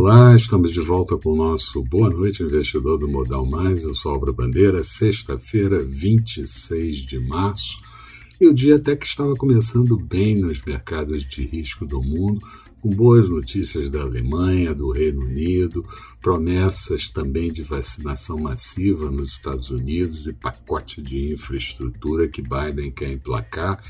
Olá, estamos de volta com o nosso Boa Noite Investidor do Modal Mais. Eu sou Álvaro Bandeira, sexta-feira, 26 de março. E o dia até que estava começando bem nos mercados de risco do mundo, com boas notícias da Alemanha, do Reino Unido, promessas também de vacinação massiva nos Estados Unidos e pacote de infraestrutura que Biden quer emplacar.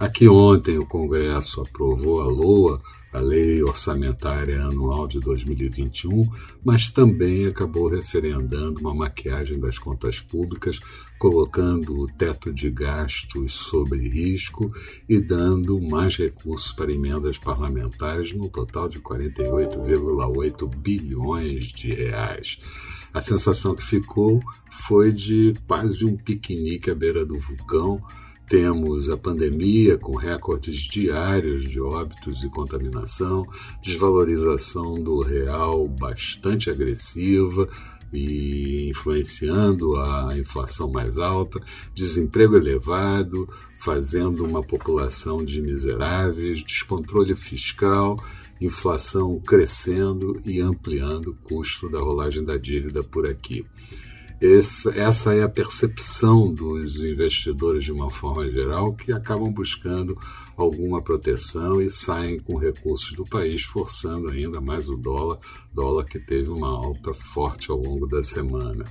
Aqui ontem o Congresso aprovou a LOA, a Lei Orçamentária Anual de 2021, mas também acabou referendando uma maquiagem das contas públicas, colocando o teto de gastos sob risco e dando mais recursos para emendas parlamentares, no total de 48,8 bilhões de reais. A sensação que ficou foi de quase um piquenique à beira do vulcão temos a pandemia com recordes diários de óbitos e contaminação, desvalorização do real bastante agressiva e influenciando a inflação mais alta, desemprego elevado, fazendo uma população de miseráveis, descontrole fiscal, inflação crescendo e ampliando o custo da rolagem da dívida por aqui. Esse, essa é a percepção dos investidores de uma forma geral que acabam buscando alguma proteção e saem com recursos do país, forçando ainda mais o dólar, dólar que teve uma alta forte ao longo da semana.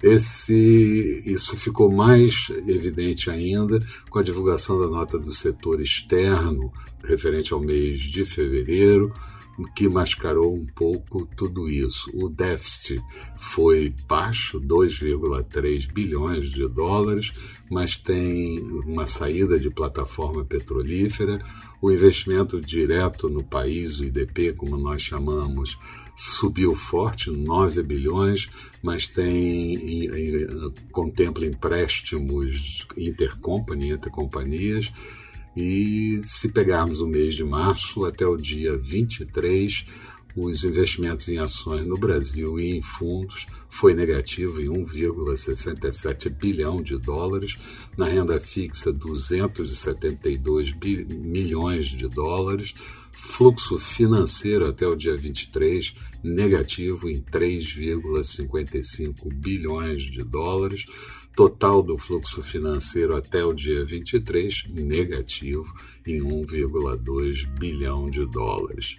Esse, isso ficou mais evidente ainda com a divulgação da nota do setor externo referente ao mês de fevereiro, que mascarou um pouco tudo isso. O déficit foi baixo, 2,3 bilhões de dólares, mas tem uma saída de plataforma petrolífera. O investimento direto no país, o IDP, como nós chamamos, subiu forte, 9 bilhões, mas tem contempla empréstimos intercompany, entre companhias e se pegarmos o mês de março até o dia 23, os investimentos em ações no Brasil e em fundos foi negativo em 1,67 bilhão de dólares, na renda fixa 272 milhões de dólares, fluxo financeiro até o dia 23 negativo em 3,55 bilhões de dólares, total do fluxo financeiro até o dia 23 negativo em 1,2 bilhão de dólares.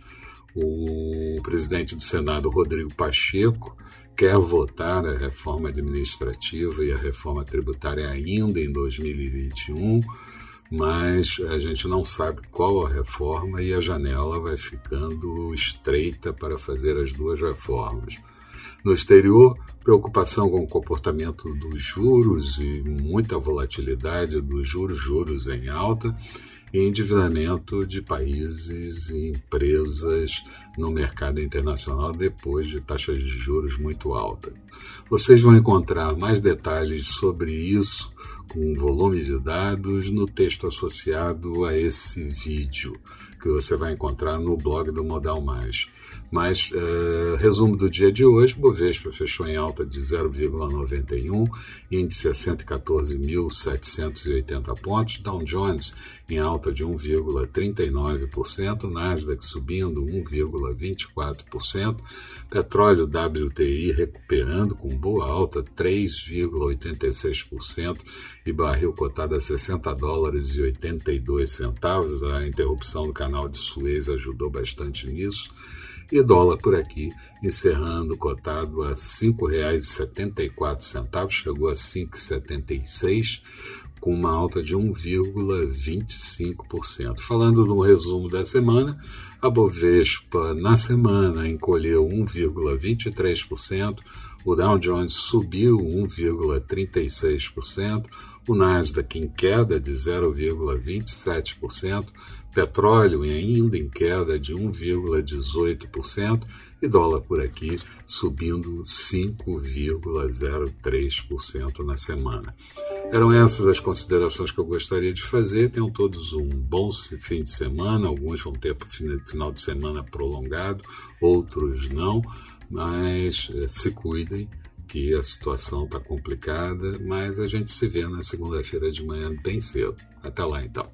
O presidente do Senado, Rodrigo Pacheco, quer votar a reforma administrativa e a reforma tributária ainda em 2021, mas a gente não sabe qual a reforma e a janela vai ficando estreita para fazer as duas reformas. No exterior, preocupação com o comportamento dos juros e muita volatilidade dos juros, juros em alta, e endividamento de países e empresas no mercado internacional depois de taxas de juros muito altas. Vocês vão encontrar mais detalhes sobre isso com volume de dados no texto associado a esse vídeo que você vai encontrar no blog do Modal Mais. Mas, uh, resumo do dia de hoje, Bovespa fechou em alta de 0,91, índice a 114.780 pontos, Dow Jones em alta de 1,39%, Nasdaq subindo 1,24%, petróleo WTI recuperando com boa alta 3,86% e barril cotado a 60 dólares e 82 centavos. A interrupção do canal de Suez ajudou bastante nisso e dólar por aqui, encerrando cotado a R$ 5,74, chegou a R$ 5,76, com uma alta de 1,25%. Falando no resumo da semana, a Bovespa na semana encolheu 1,23%, o Dow Jones subiu 1,36%, o Nasdaq em queda de 0,27%, petróleo ainda em queda de 1,18% e dólar por aqui subindo 5,03% na semana. Eram essas as considerações que eu gostaria de fazer. Tenham todos um bom fim de semana. Alguns vão ter final de semana prolongado, outros não. Mas eh, se cuidem, que a situação está complicada. Mas a gente se vê na segunda-feira de manhã bem cedo. Até lá então.